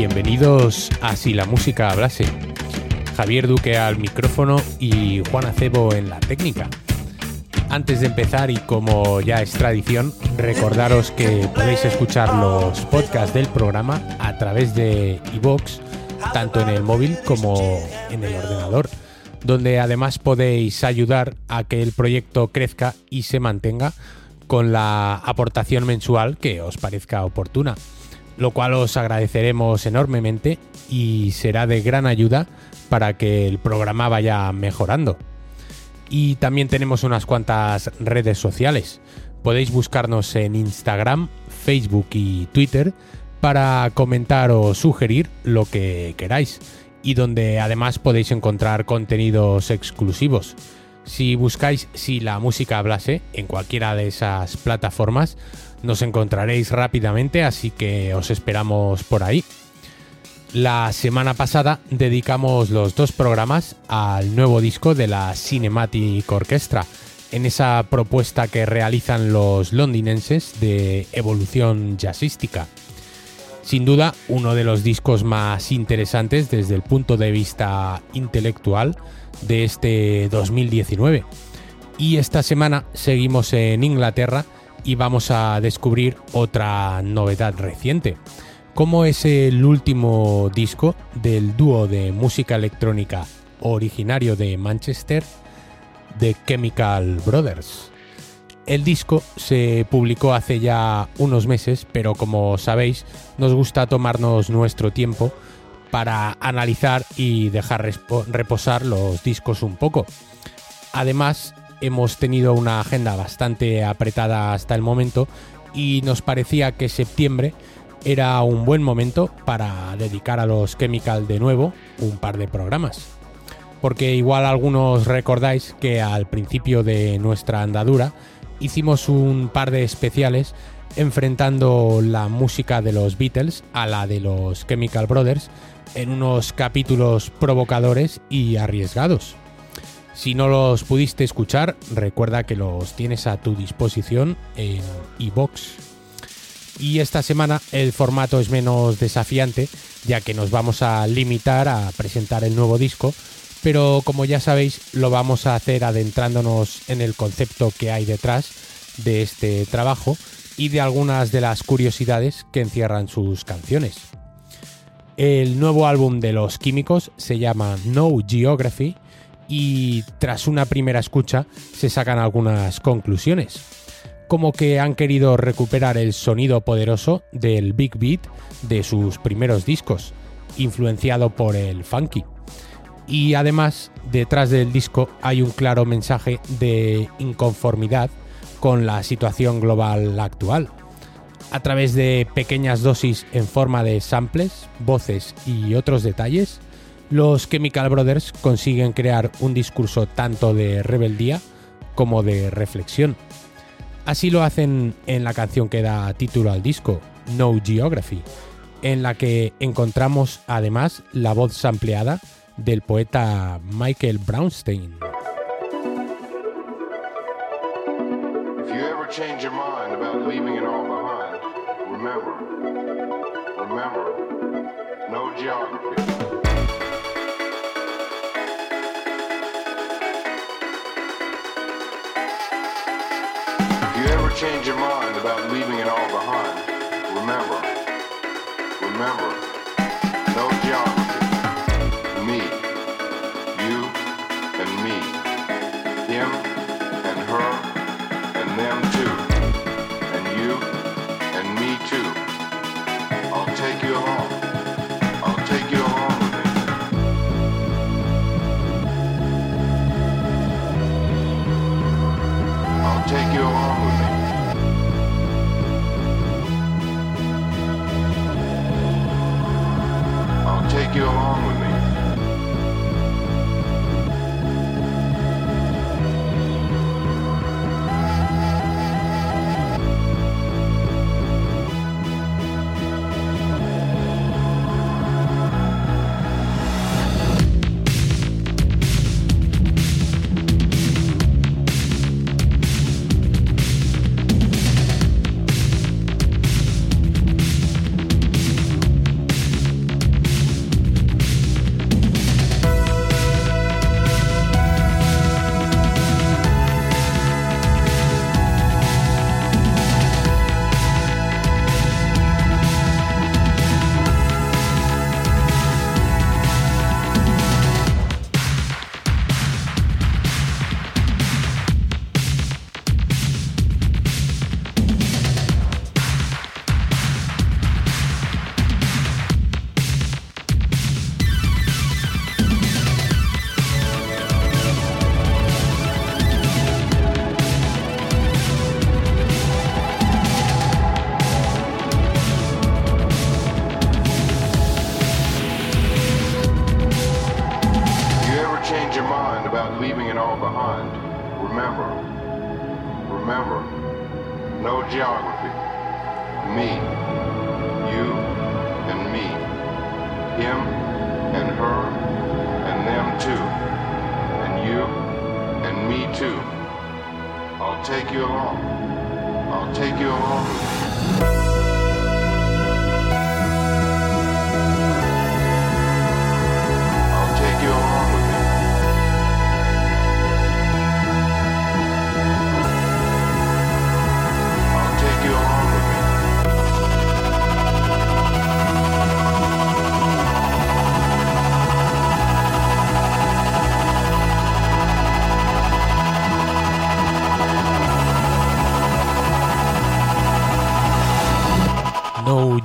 Bienvenidos a Si la música hablase. Javier Duque al micrófono y Juan Acebo en la técnica. Antes de empezar y como ya es tradición, recordaros que podéis escuchar los podcasts del programa a través de iVoox, tanto en el móvil como en el ordenador, donde además podéis ayudar a que el proyecto crezca y se mantenga con la aportación mensual que os parezca oportuna, lo cual os agradeceremos enormemente y será de gran ayuda para que el programa vaya mejorando. Y también tenemos unas cuantas redes sociales. Podéis buscarnos en Instagram, Facebook y Twitter para comentar o sugerir lo que queráis y donde además podéis encontrar contenidos exclusivos. Si buscáis si la música hablase en cualquiera de esas plataformas, nos encontraréis rápidamente, así que os esperamos por ahí. La semana pasada dedicamos los dos programas al nuevo disco de la Cinematic Orchestra, en esa propuesta que realizan los londinenses de evolución jazzística. Sin duda, uno de los discos más interesantes desde el punto de vista intelectual de este 2019. Y esta semana seguimos en Inglaterra y vamos a descubrir otra novedad reciente, como es el último disco del dúo de música electrónica originario de Manchester, The Chemical Brothers. El disco se publicó hace ya unos meses, pero como sabéis, nos gusta tomarnos nuestro tiempo para analizar y dejar reposar los discos un poco. Además, hemos tenido una agenda bastante apretada hasta el momento y nos parecía que septiembre era un buen momento para dedicar a los Chemical de nuevo un par de programas. Porque igual algunos recordáis que al principio de nuestra andadura hicimos un par de especiales enfrentando la música de los Beatles a la de los Chemical Brothers en unos capítulos provocadores y arriesgados. Si no los pudiste escuchar, recuerda que los tienes a tu disposición en iBox. Y esta semana el formato es menos desafiante, ya que nos vamos a limitar a presentar el nuevo disco, pero como ya sabéis, lo vamos a hacer adentrándonos en el concepto que hay detrás de este trabajo y de algunas de las curiosidades que encierran sus canciones. El nuevo álbum de Los Químicos se llama No Geography y tras una primera escucha se sacan algunas conclusiones, como que han querido recuperar el sonido poderoso del Big Beat de sus primeros discos, influenciado por el funky. Y además, detrás del disco hay un claro mensaje de inconformidad con la situación global actual a través de pequeñas dosis en forma de samples, voces y otros detalles, los Chemical Brothers consiguen crear un discurso tanto de rebeldía como de reflexión. Así lo hacen en la canción que da título al disco, No Geography, en la que encontramos además la voz sampleada del poeta Michael Brownstein. No geography. Ever change your mind about leaving it all behind, remember, remember,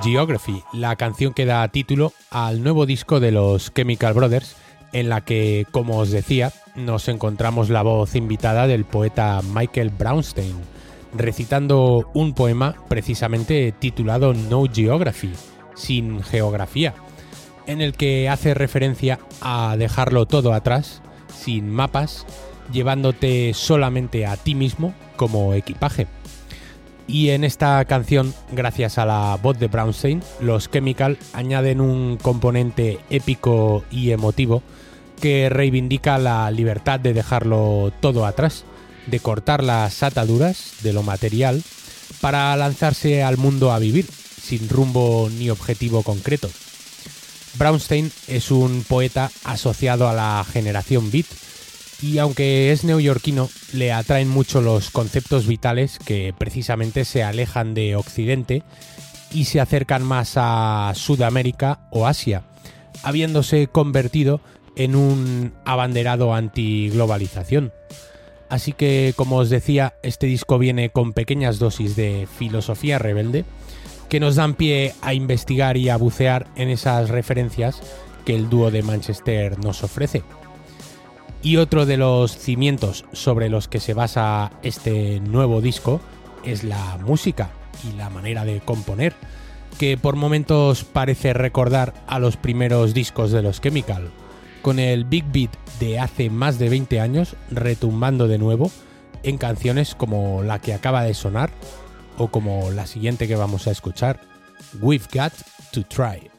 Geography, la canción que da título al nuevo disco de los Chemical Brothers, en la que, como os decía, nos encontramos la voz invitada del poeta Michael Brownstein, recitando un poema precisamente titulado No Geography, sin geografía, en el que hace referencia a dejarlo todo atrás, sin mapas, llevándote solamente a ti mismo como equipaje. Y en esta canción, gracias a la voz de Brownstein, los Chemical añaden un componente épico y emotivo que reivindica la libertad de dejarlo todo atrás, de cortar las ataduras de lo material para lanzarse al mundo a vivir, sin rumbo ni objetivo concreto. Brownstein es un poeta asociado a la generación beat y aunque es neoyorquino, le atraen mucho los conceptos vitales que precisamente se alejan de Occidente y se acercan más a Sudamérica o Asia, habiéndose convertido en un abanderado anti-globalización. Así que, como os decía, este disco viene con pequeñas dosis de filosofía rebelde que nos dan pie a investigar y a bucear en esas referencias que el dúo de Manchester nos ofrece. Y otro de los cimientos sobre los que se basa este nuevo disco es la música y la manera de componer, que por momentos parece recordar a los primeros discos de los Chemical, con el Big Beat de hace más de 20 años retumbando de nuevo en canciones como la que acaba de sonar o como la siguiente que vamos a escuchar, We've Got to Try.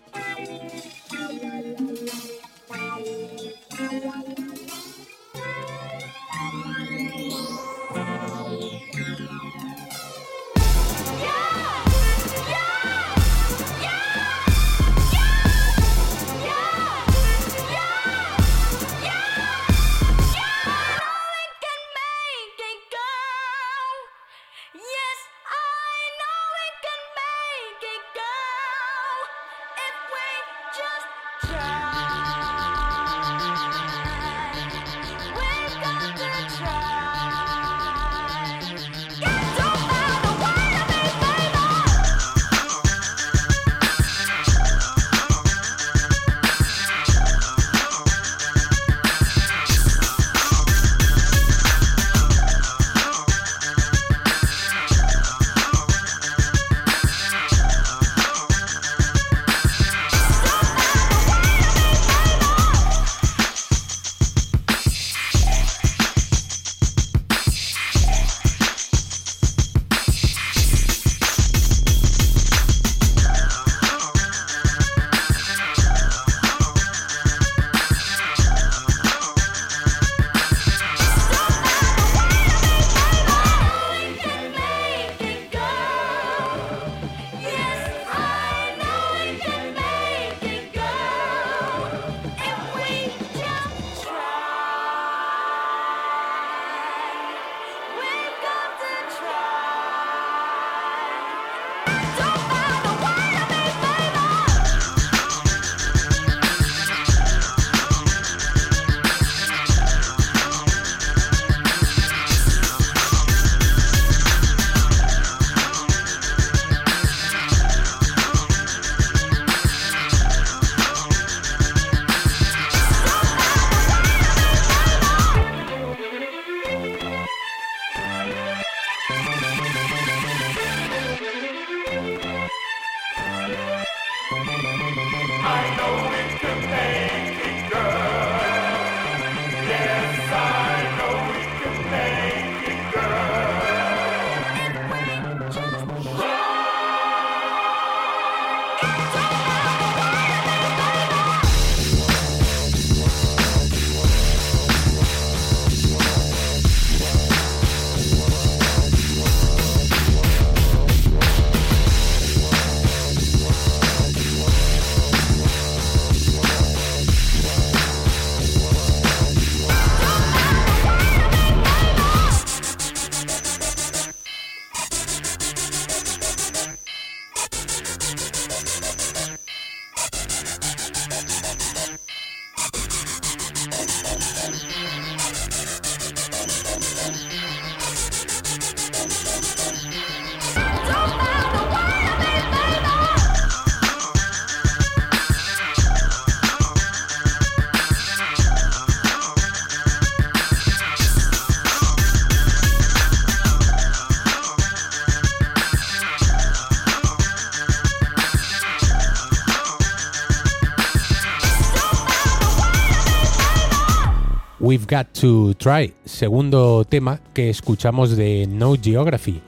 We've Got to Try, segundo tema que escuchamos de No Geography,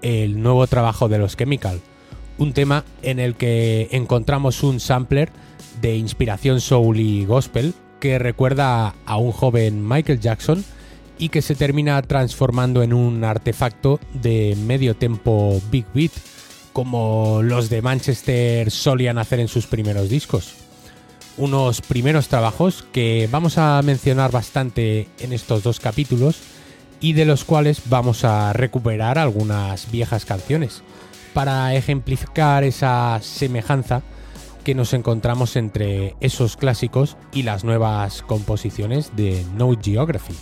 el nuevo trabajo de los Chemical. Un tema en el que encontramos un sampler de inspiración soul y gospel que recuerda a un joven Michael Jackson y que se termina transformando en un artefacto de medio tempo big beat, como los de Manchester solían hacer en sus primeros discos. Unos primeros trabajos que vamos a mencionar bastante en estos dos capítulos y de los cuales vamos a recuperar algunas viejas canciones. Para ejemplificar esa semejanza que nos encontramos entre esos clásicos y las nuevas composiciones de No Geography.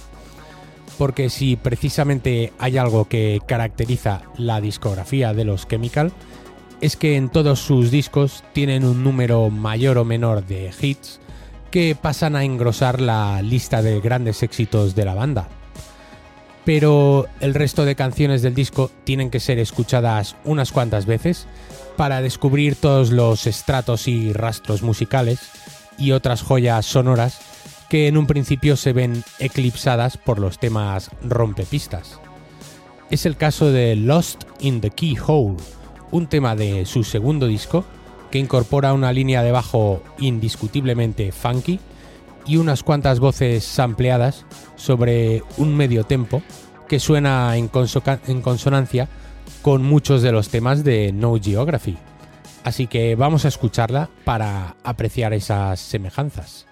Porque si precisamente hay algo que caracteriza la discografía de los Chemical, es que en todos sus discos tienen un número mayor o menor de hits que pasan a engrosar la lista de grandes éxitos de la banda. Pero el resto de canciones del disco tienen que ser escuchadas unas cuantas veces para descubrir todos los estratos y rastros musicales y otras joyas sonoras que en un principio se ven eclipsadas por los temas rompepistas. Es el caso de Lost in the Keyhole, un tema de su segundo disco que incorpora una línea de bajo indiscutiblemente funky y unas cuantas voces sampleadas sobre un medio tempo que suena en, en consonancia con muchos de los temas de No Geography. Así que vamos a escucharla para apreciar esas semejanzas.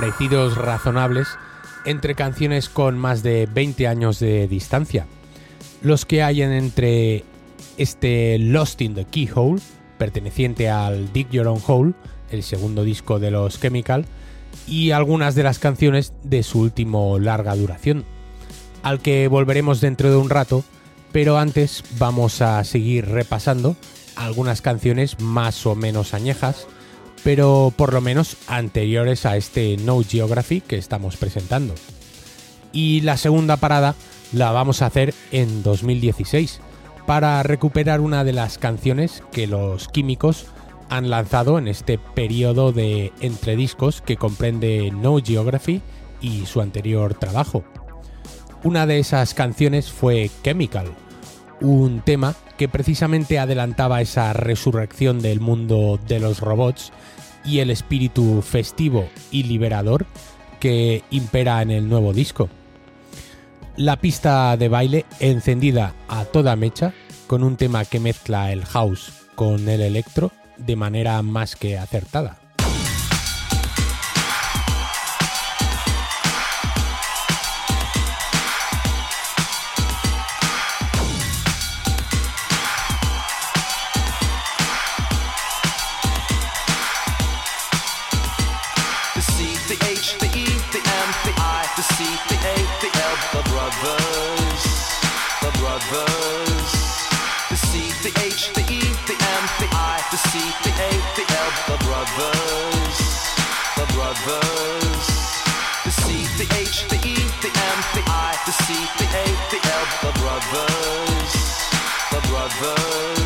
Parecidos razonables entre canciones con más de 20 años de distancia, los que hay entre este Lost in the Keyhole, perteneciente al Dig Your Own Hole, el segundo disco de los Chemical, y algunas de las canciones de su último larga duración, al que volveremos dentro de un rato, pero antes vamos a seguir repasando algunas canciones más o menos añejas, pero por lo menos anteriores a este No Geography que estamos presentando. Y la segunda parada la vamos a hacer en 2016 para recuperar una de las canciones que los químicos han lanzado en este periodo de entrediscos que comprende No Geography y su anterior trabajo. Una de esas canciones fue Chemical, un tema que precisamente adelantaba esa resurrección del mundo de los robots y el espíritu festivo y liberador que impera en el nuevo disco. La pista de baile encendida a toda mecha con un tema que mezcla el house con el electro de manera más que acertada. the The C, the H, the E, the M, the I, the C, the A, the L, the brothers, the brothers. The C, the H, the E, the M, the I, the C, the A, the L, the brothers, the brothers.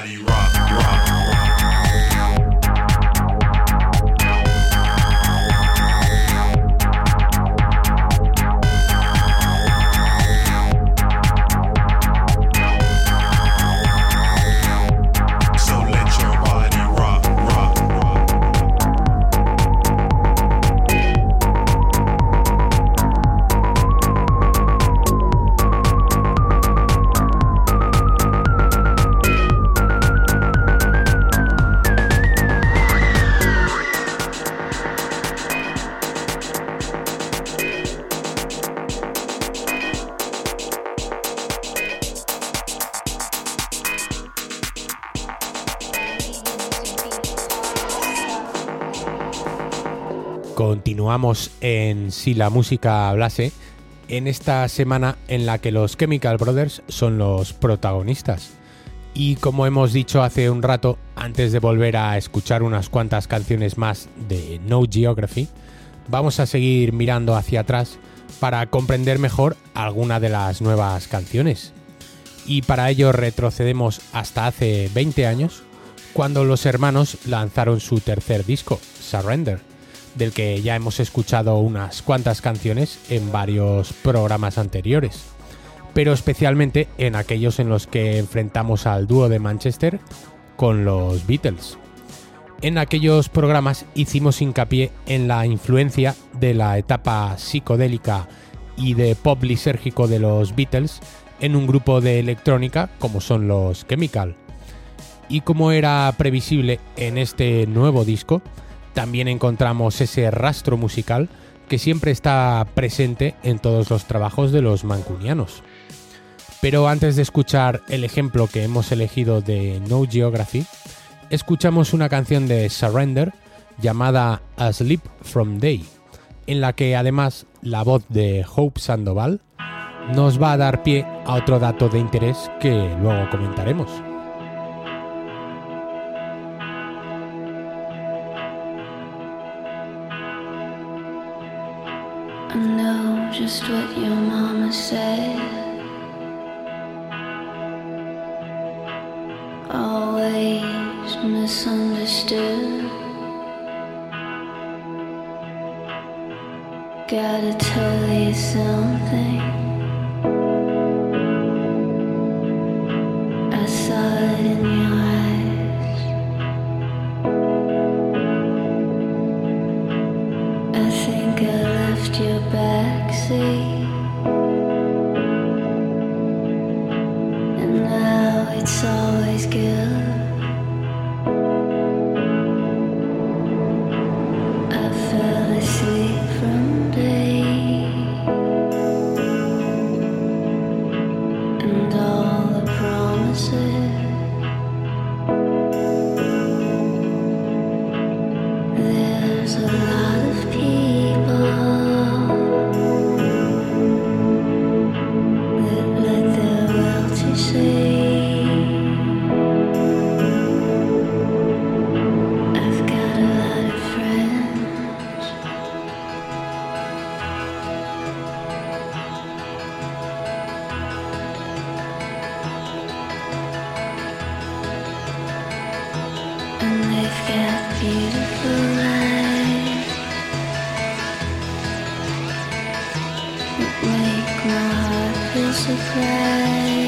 Let your body rock, rock, En Si la música hablase, en esta semana en la que los Chemical Brothers son los protagonistas. Y como hemos dicho hace un rato, antes de volver a escuchar unas cuantas canciones más de No Geography, vamos a seguir mirando hacia atrás para comprender mejor alguna de las nuevas canciones. Y para ello retrocedemos hasta hace 20 años, cuando los hermanos lanzaron su tercer disco, Surrender, del que ya hemos escuchado unas cuantas canciones en varios programas anteriores, pero especialmente en aquellos en los que enfrentamos al dúo de Manchester con los Beatles. En aquellos programas hicimos hincapié en la influencia de la etapa psicodélica y de pop lisérgico de los Beatles en un grupo de electrónica como son los Chemical. Y como era previsible en este nuevo disco, también encontramos ese rastro musical que siempre está presente en todos los trabajos de los mancunianos. Pero antes de escuchar el ejemplo que hemos elegido de No Geography, escuchamos una canción de Surrender llamada Asleep from Day, en la que además la voz de Hope Sandoval nos va a dar pie a otro dato de interés que luego comentaremos. Misunderstood. Gotta tell you something. Make my heart feel surprised.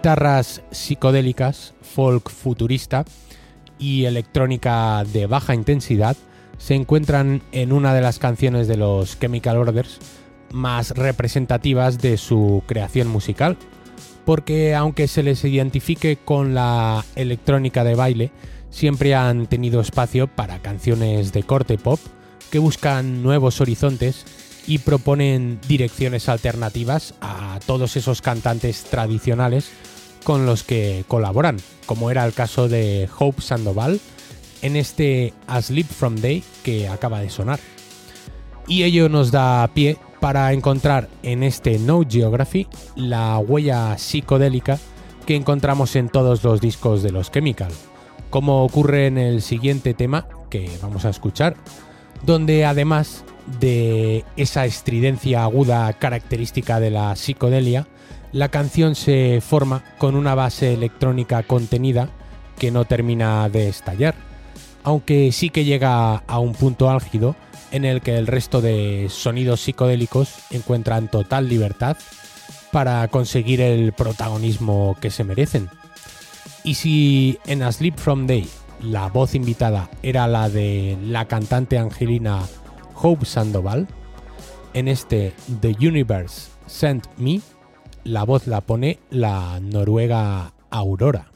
Guitarras psicodélicas, folk futurista y electrónica de baja intensidad se encuentran en una de las canciones de los Chemical Orders más representativas de su creación musical, porque aunque se les identifique con la electrónica de baile, siempre han tenido espacio para canciones de corte pop que buscan nuevos horizontes y proponen direcciones alternativas a todos esos cantantes tradicionales con los que colaboran, como era el caso de Hope Sandoval en este Asleep From Day que acaba de sonar. Y ello nos da pie para encontrar en este No Geography la huella psicodélica que encontramos en todos los discos de los Chemical, como ocurre en el siguiente tema que vamos a escuchar, donde además de esa estridencia aguda característica de la psicodelia, la canción se forma con una base electrónica contenida que no termina de estallar, aunque sí que llega a un punto álgido en el que el resto de sonidos psicodélicos encuentran total libertad para conseguir el protagonismo que se merecen. Y si en A Sleep From Day la voz invitada era la de la cantante angelina Hope Sandoval, en este The Universe Sent Me, la voz la pone la noruega Aurora.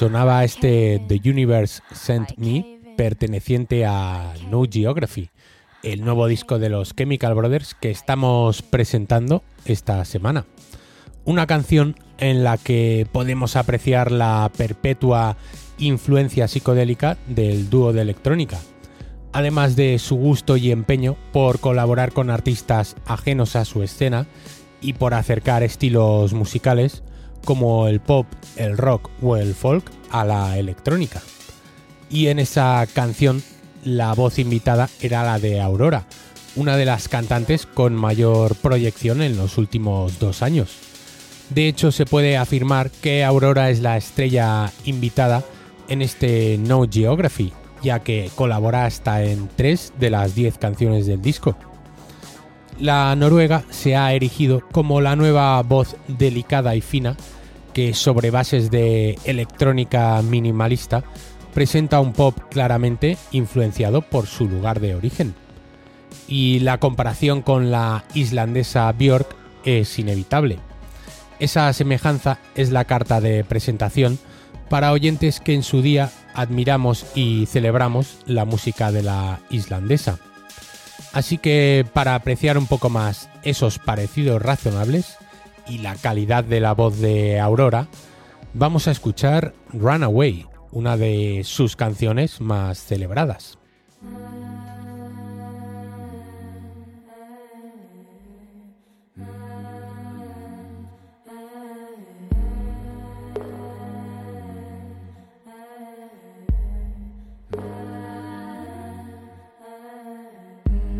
Sonaba este The Universe Sent Me, perteneciente a No Geography, el nuevo disco de los Chemical Brothers que estamos presentando esta semana. Una canción en la que podemos apreciar la perpetua influencia psicodélica del dúo de electrónica, además de su gusto y empeño por colaborar con artistas ajenos a su escena y por acercar estilos musicales como el pop, el rock o el folk a la electrónica. Y en esa canción la voz invitada era la de Aurora, una de las cantantes con mayor proyección en los últimos dos años. De hecho, se puede afirmar que Aurora es la estrella invitada en este No Geography, ya que colabora hasta en tres de las diez canciones del disco. La noruega se ha erigido como la nueva voz delicada y fina que sobre bases de electrónica minimalista presenta un pop claramente influenciado por su lugar de origen. Y la comparación con la islandesa Björk es inevitable. Esa semejanza es la carta de presentación para oyentes que en su día admiramos y celebramos la música de la islandesa. Así que para apreciar un poco más esos parecidos razonables y la calidad de la voz de Aurora, vamos a escuchar Runaway, una de sus canciones más celebradas.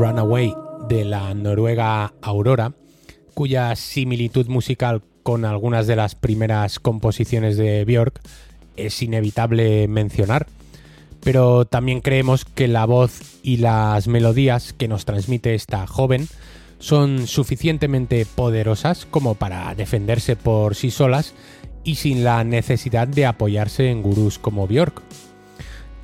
Runaway de la noruega Aurora, cuya similitud musical con algunas de las primeras composiciones de Björk es inevitable mencionar, pero también creemos que la voz y las melodías que nos transmite esta joven son suficientemente poderosas como para defenderse por sí solas y sin la necesidad de apoyarse en gurús como Björk.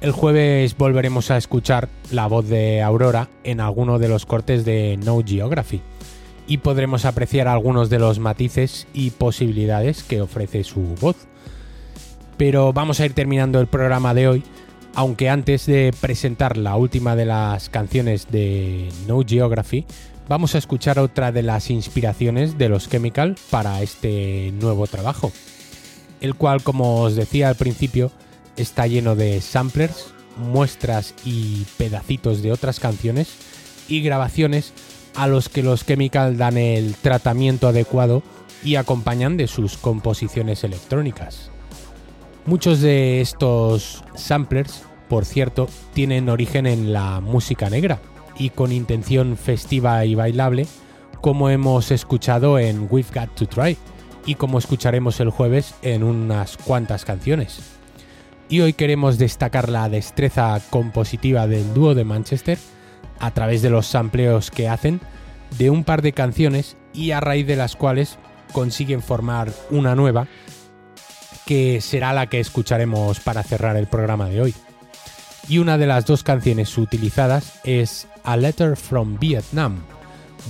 El jueves volveremos a escuchar la voz de Aurora en alguno de los cortes de No Geography y podremos apreciar algunos de los matices y posibilidades que ofrece su voz. Pero vamos a ir terminando el programa de hoy, aunque antes de presentar la última de las canciones de No Geography, vamos a escuchar otra de las inspiraciones de los Chemical para este nuevo trabajo, el cual, como os decía al principio, está lleno de samplers, muestras y pedacitos de otras canciones y grabaciones a los que los Chemical dan el tratamiento adecuado y acompañan de sus composiciones electrónicas. Muchos de estos samplers, por cierto, tienen origen en la música negra y con intención festiva y bailable, como hemos escuchado en We've Got to Try y como escucharemos el jueves en unas cuantas canciones. Y hoy queremos destacar la destreza compositiva del dúo de Manchester a través de los sampleos que hacen de un par de canciones y a raíz de las cuales consiguen formar una nueva que será la que escucharemos para cerrar el programa de hoy. Y una de las dos canciones utilizadas es A Letter from Vietnam,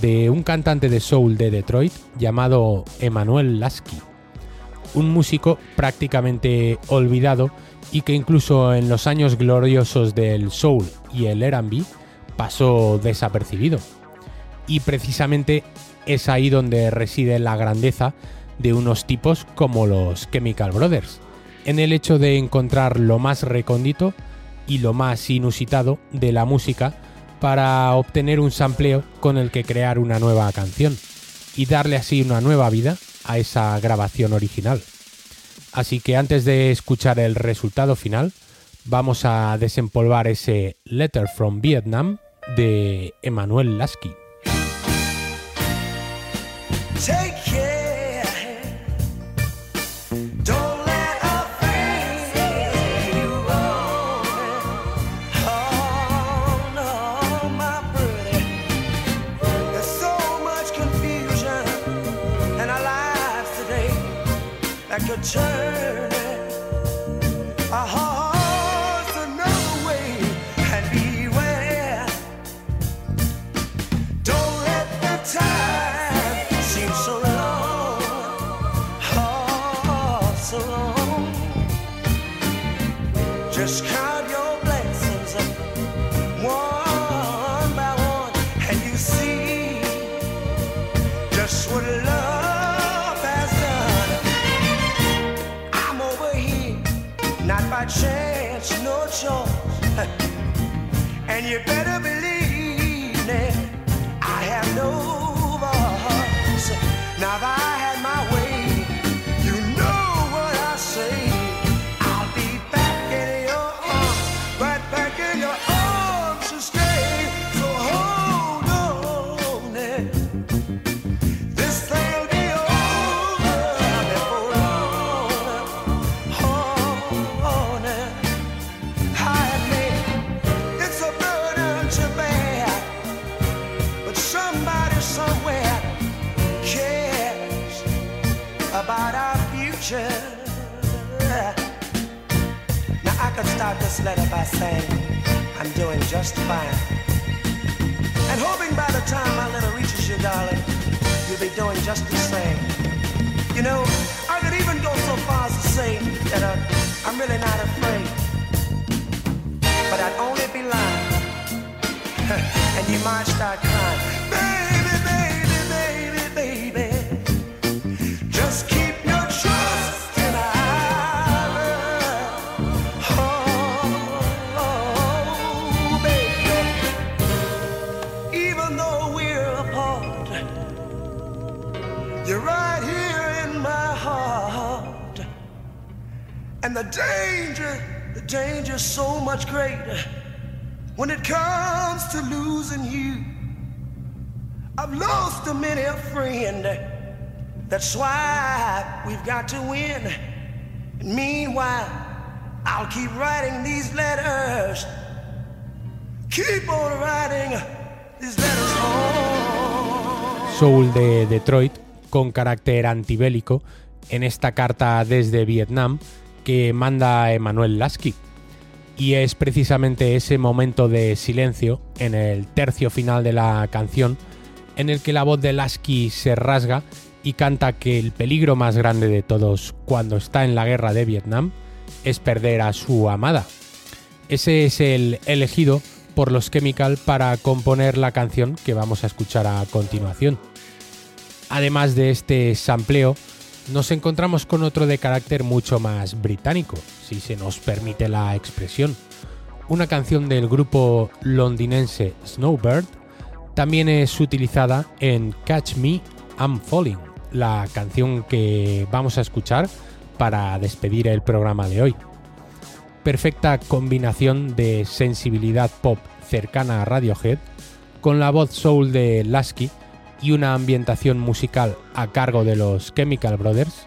de un cantante de soul de Detroit llamado Emmanuel Lasky, un músico prácticamente olvidado y que incluso en los años gloriosos del soul y el R&B pasó desapercibido. Y precisamente es ahí donde reside la grandeza de unos tipos como los Chemical Brothers, en el hecho de encontrar lo más recóndito y lo más inusitado de la música para obtener un sampleo con el que crear una nueva canción y darle así una nueva vida a esa grabación original. Así que antes de escuchar el resultado final, vamos a desempolvar ese Letter from Vietnam de Emmanuel Lasky. And you better believe letter by saying I'm doing just fine. And hoping by the time my letter reaches you, darling, you'll be doing just the same. You know, I could even go so far as to say that uh, I'm really not afraid. But I'd only be lying. and you might start crying. The danger, the danger's so much greater when it comes to losing you. I've lost a many a friend. That's why we've got to win. And meanwhile, I'll keep writing these letters. Keep on writing these letters home. Soul de Detroit, con carácter antibélico, en esta carta desde Vietnam que manda Emanuel Lasky. Y es precisamente ese momento de silencio en el tercio final de la canción en el que la voz de Lasky se rasga y canta que el peligro más grande de todos cuando está en la guerra de Vietnam es perder a su amada. Ese es el elegido por los Chemical para componer la canción que vamos a escuchar a continuación. Además de este sampleo, nos encontramos con otro de carácter mucho más británico, si se nos permite la expresión. Una canción del grupo londinense Snowbird también es utilizada en Catch Me, I'm Falling, la canción que vamos a escuchar para despedir el programa de hoy. Perfecta combinación de sensibilidad pop cercana a Radiohead, con la voz soul de Lasky y una ambientación musical a cargo de los Chemical Brothers,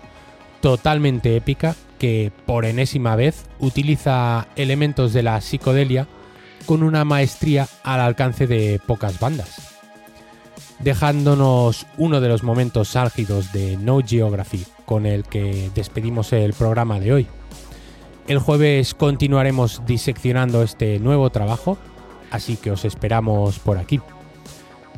totalmente épica que por enésima vez utiliza elementos de la psicodelia con una maestría al alcance de pocas bandas. Dejándonos uno de los momentos álgidos de No Geography con el que despedimos el programa de hoy. El jueves continuaremos diseccionando este nuevo trabajo, así que os esperamos por aquí.